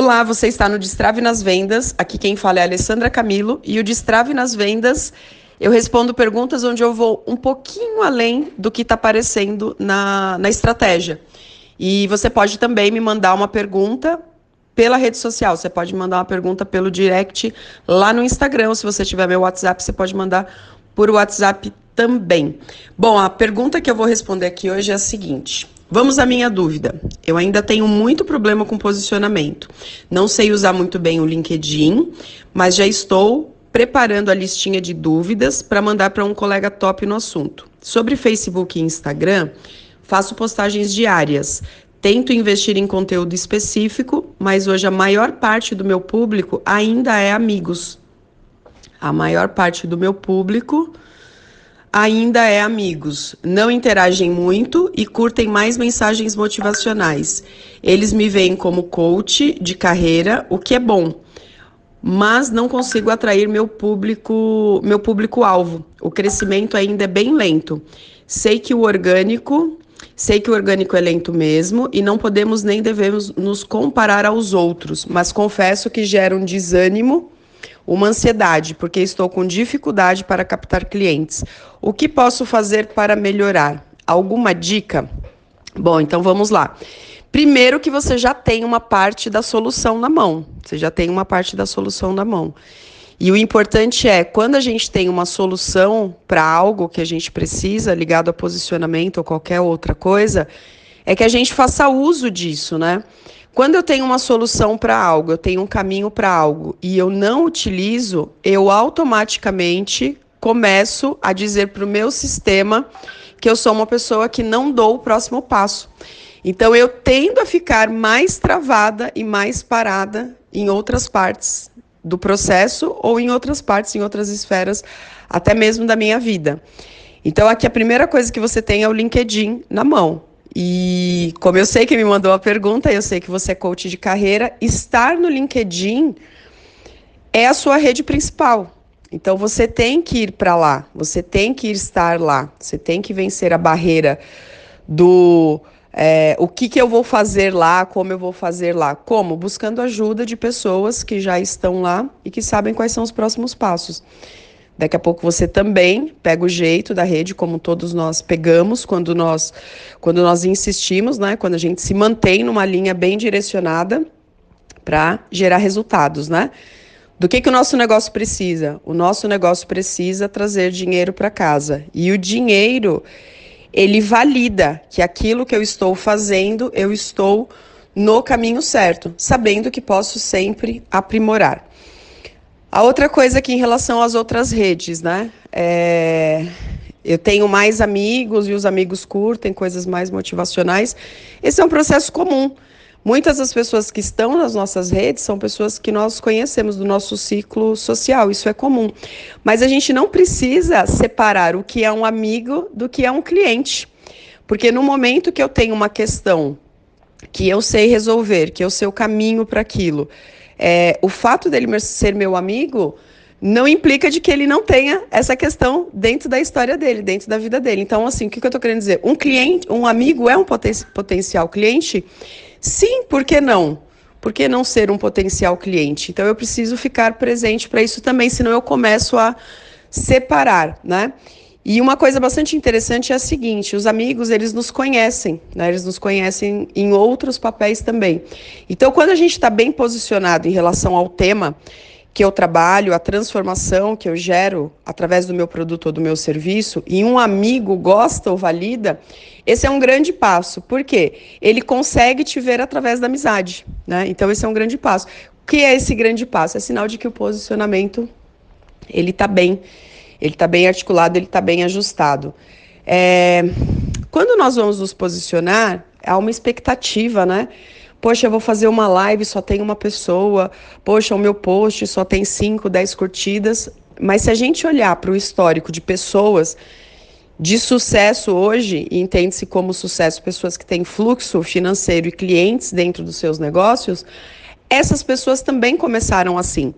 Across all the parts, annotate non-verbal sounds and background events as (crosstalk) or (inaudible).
Olá, você está no Destrave nas Vendas. Aqui quem fala é a Alessandra Camilo e o Destrave nas Vendas eu respondo perguntas onde eu vou um pouquinho além do que está aparecendo na, na estratégia. E você pode também me mandar uma pergunta pela rede social. Você pode mandar uma pergunta pelo direct lá no Instagram. Se você tiver meu WhatsApp, você pode mandar por WhatsApp também. Bom, a pergunta que eu vou responder aqui hoje é a seguinte: Vamos à minha dúvida. Eu ainda tenho muito problema com posicionamento. Não sei usar muito bem o LinkedIn, mas já estou preparando a listinha de dúvidas para mandar para um colega top no assunto. Sobre Facebook e Instagram, faço postagens diárias. Tento investir em conteúdo específico, mas hoje a maior parte do meu público ainda é amigos. A maior parte do meu público ainda é amigos. Não interagem muito e curtem mais mensagens motivacionais. Eles me veem como coach de carreira, o que é bom, mas não consigo atrair meu público, meu público alvo. O crescimento ainda é bem lento. Sei que o orgânico, sei que o orgânico é lento mesmo e não podemos nem devemos nos comparar aos outros, mas confesso que gera um desânimo uma ansiedade, porque estou com dificuldade para captar clientes. O que posso fazer para melhorar? Alguma dica? Bom, então vamos lá. Primeiro que você já tem uma parte da solução na mão. Você já tem uma parte da solução na mão. E o importante é, quando a gente tem uma solução para algo que a gente precisa, ligado a posicionamento ou qualquer outra coisa, é que a gente faça uso disso, né? Quando eu tenho uma solução para algo, eu tenho um caminho para algo e eu não utilizo, eu automaticamente começo a dizer para o meu sistema que eu sou uma pessoa que não dou o próximo passo. Então eu tendo a ficar mais travada e mais parada em outras partes do processo ou em outras partes, em outras esferas, até mesmo da minha vida. Então aqui a primeira coisa que você tem é o LinkedIn na mão. E como eu sei que me mandou a pergunta, eu sei que você é coach de carreira, estar no LinkedIn é a sua rede principal. Então você tem que ir para lá, você tem que estar lá, você tem que vencer a barreira do é, o que, que eu vou fazer lá, como eu vou fazer lá. Como? Buscando ajuda de pessoas que já estão lá e que sabem quais são os próximos passos. Daqui a pouco você também pega o jeito da rede, como todos nós pegamos quando nós, quando nós insistimos, né? Quando a gente se mantém numa linha bem direcionada para gerar resultados, né? Do que, que o nosso negócio precisa? O nosso negócio precisa trazer dinheiro para casa. E o dinheiro, ele valida que aquilo que eu estou fazendo, eu estou no caminho certo, sabendo que posso sempre aprimorar. A outra coisa aqui em relação às outras redes, né? É... Eu tenho mais amigos e os amigos curtem coisas mais motivacionais. Esse é um processo comum. Muitas das pessoas que estão nas nossas redes são pessoas que nós conhecemos do nosso ciclo social, isso é comum. Mas a gente não precisa separar o que é um amigo do que é um cliente. Porque no momento que eu tenho uma questão que eu sei resolver, que eu sei o caminho para aquilo, é, o fato dele ser meu amigo não implica de que ele não tenha essa questão dentro da história dele, dentro da vida dele. Então, assim, o que, eu estou querendo dizer? Um cliente, um amigo é um poten potencial cliente? Sim, por que não? Por que não ser um potencial cliente? Então, eu preciso ficar presente para isso também, senão eu começo a separar, né? E uma coisa bastante interessante é a seguinte: os amigos eles nos conhecem, né? eles nos conhecem em outros papéis também. Então, quando a gente está bem posicionado em relação ao tema que eu trabalho, a transformação que eu gero através do meu produto ou do meu serviço, e um amigo gosta ou valida, esse é um grande passo. Por quê? Ele consegue te ver através da amizade. Né? Então, esse é um grande passo. O que é esse grande passo? É sinal de que o posicionamento ele está bem ele está bem articulado, ele está bem ajustado. É, quando nós vamos nos posicionar, há uma expectativa, né? Poxa, eu vou fazer uma live, só tem uma pessoa. Poxa, o meu post só tem 5, 10 curtidas. Mas se a gente olhar para o histórico de pessoas de sucesso hoje, e entende-se como sucesso pessoas que têm fluxo financeiro e clientes dentro dos seus negócios, essas pessoas também começaram assim.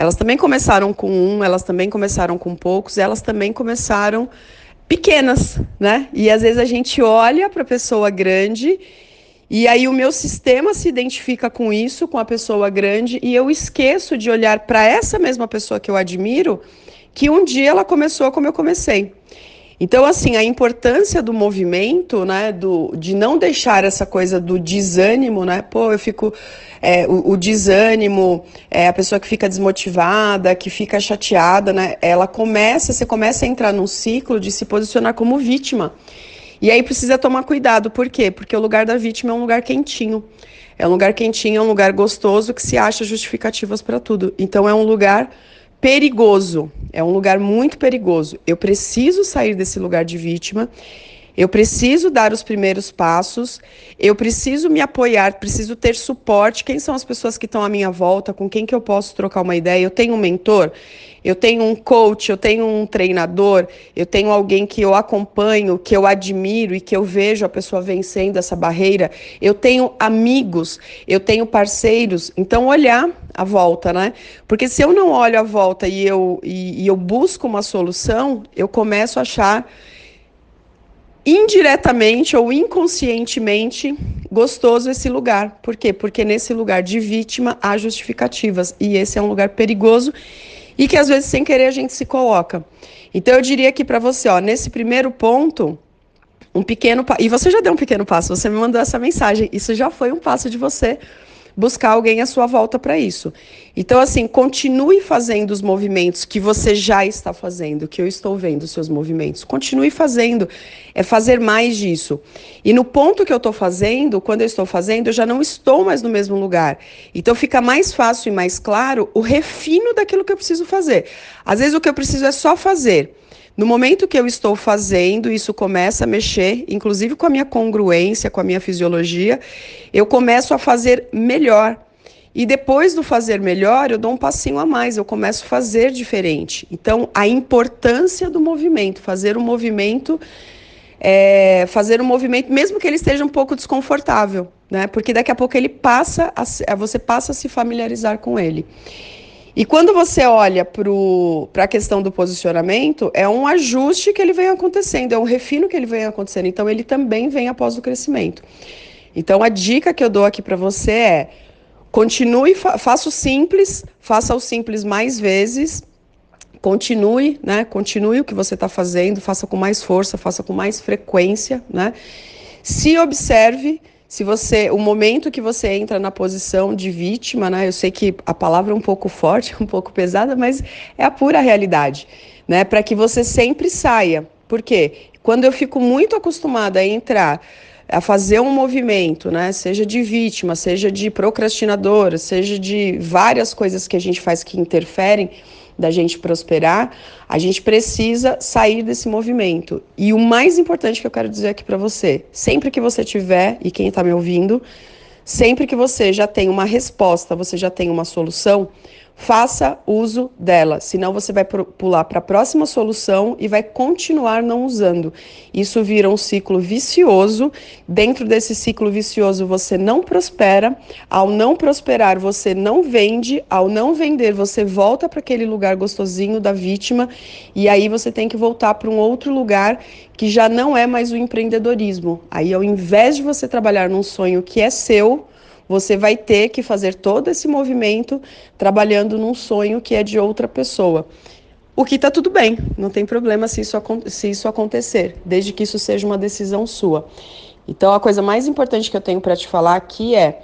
Elas também começaram com um, elas também começaram com poucos, elas também começaram pequenas, né? E às vezes a gente olha para a pessoa grande E aí o meu sistema se identifica com isso, com a pessoa grande, e eu esqueço de olhar para essa mesma pessoa que eu admiro, que um dia ela começou como eu comecei. Então, assim, a importância do movimento, né, do, de não deixar essa coisa do desânimo, né, pô, eu fico, é, o, o, desânimo, é, a pessoa que fica desmotivada, que fica chateada, né, ela começa, você começa a entrar num ciclo de se posicionar como vítima. E aí precisa tomar cuidado, por quê? Porque o lugar da vítima é um lugar quentinho. É um lugar quentinho, é um lugar gostoso que se acha justificativas para tudo. Então é um lugar perigoso. É um lugar muito perigoso. Eu preciso sair desse lugar de vítima. Eu preciso dar os primeiros passos, eu preciso me apoiar, preciso ter suporte. Quem são as pessoas que estão à minha volta, com quem que eu posso trocar uma ideia? Eu tenho um mentor, eu tenho um coach, eu tenho um treinador, eu tenho alguém que eu acompanho, que eu admiro e que eu vejo a pessoa vencendo essa barreira. Eu tenho amigos, eu tenho parceiros. Então, olhar a volta, né? Porque se eu não olho a volta e eu, e, e eu busco uma solução, eu começo a achar indiretamente ou inconscientemente gostoso esse lugar. Por quê? Porque nesse lugar de vítima há justificativas e esse é um lugar perigoso e que às vezes sem querer a gente se coloca. Então eu diria aqui para você, ó, nesse primeiro ponto, um pequeno e você já deu um pequeno passo, você me mandou essa mensagem, isso já foi um passo de você buscar alguém à sua volta para isso. Então, assim, continue fazendo os movimentos que você já está fazendo, que eu estou vendo os seus movimentos. Continue fazendo, é fazer mais disso. E no ponto que eu estou fazendo, quando eu estou fazendo, eu já não estou mais no mesmo lugar. Então, fica mais fácil e mais claro o refino daquilo que eu preciso fazer. Às vezes, o que eu preciso é só fazer. No momento que eu estou fazendo, isso começa a mexer, inclusive com a minha congruência, com a minha fisiologia, eu começo a fazer melhor. E depois do fazer melhor, eu dou um passinho a mais, eu começo a fazer diferente. Então, a importância do movimento, fazer um movimento, é, fazer um movimento, mesmo que ele esteja um pouco desconfortável, né? Porque daqui a pouco ele passa, a, você passa a se familiarizar com ele. E quando você olha para a questão do posicionamento, é um ajuste que ele vem acontecendo, é um refino que ele vem acontecendo. Então, ele também vem após o crescimento. Então, a dica que eu dou aqui para você é: continue, fa faça o simples, faça o simples mais vezes, continue, né? Continue o que você está fazendo, faça com mais força, faça com mais frequência, né? Se observe se você, o momento que você entra na posição de vítima, né? Eu sei que a palavra é um pouco forte, (laughs) um pouco pesada, mas é a pura realidade, né? Para que você sempre saia. Por quê? Quando eu fico muito acostumada a entrar a fazer um movimento, né? Seja de vítima, seja de procrastinadora, seja de várias coisas que a gente faz que interferem da gente prosperar, a gente precisa sair desse movimento. E o mais importante que eu quero dizer aqui para você, sempre que você tiver, e quem está me ouvindo, sempre que você já tem uma resposta, você já tem uma solução, faça uso dela, senão você vai pular para a próxima solução e vai continuar não usando. Isso vira um ciclo vicioso. Dentro desse ciclo vicioso, você não prospera. Ao não prosperar, você não vende. Ao não vender, você volta para aquele lugar gostosinho da vítima e aí você tem que voltar para um outro lugar que já não é mais o empreendedorismo. Aí, ao invés de você trabalhar num sonho que é seu, você vai ter que fazer todo esse movimento trabalhando num sonho que é de outra pessoa. O que está tudo bem, não tem problema se isso, se isso acontecer, desde que isso seja uma decisão sua. Então, a coisa mais importante que eu tenho para te falar aqui é: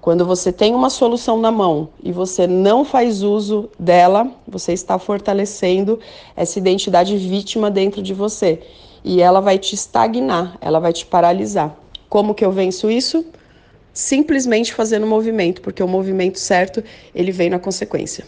quando você tem uma solução na mão e você não faz uso dela, você está fortalecendo essa identidade vítima dentro de você. E ela vai te estagnar, ela vai te paralisar. Como que eu venço isso? Simplesmente fazendo o movimento, porque o movimento certo, ele vem na consequência.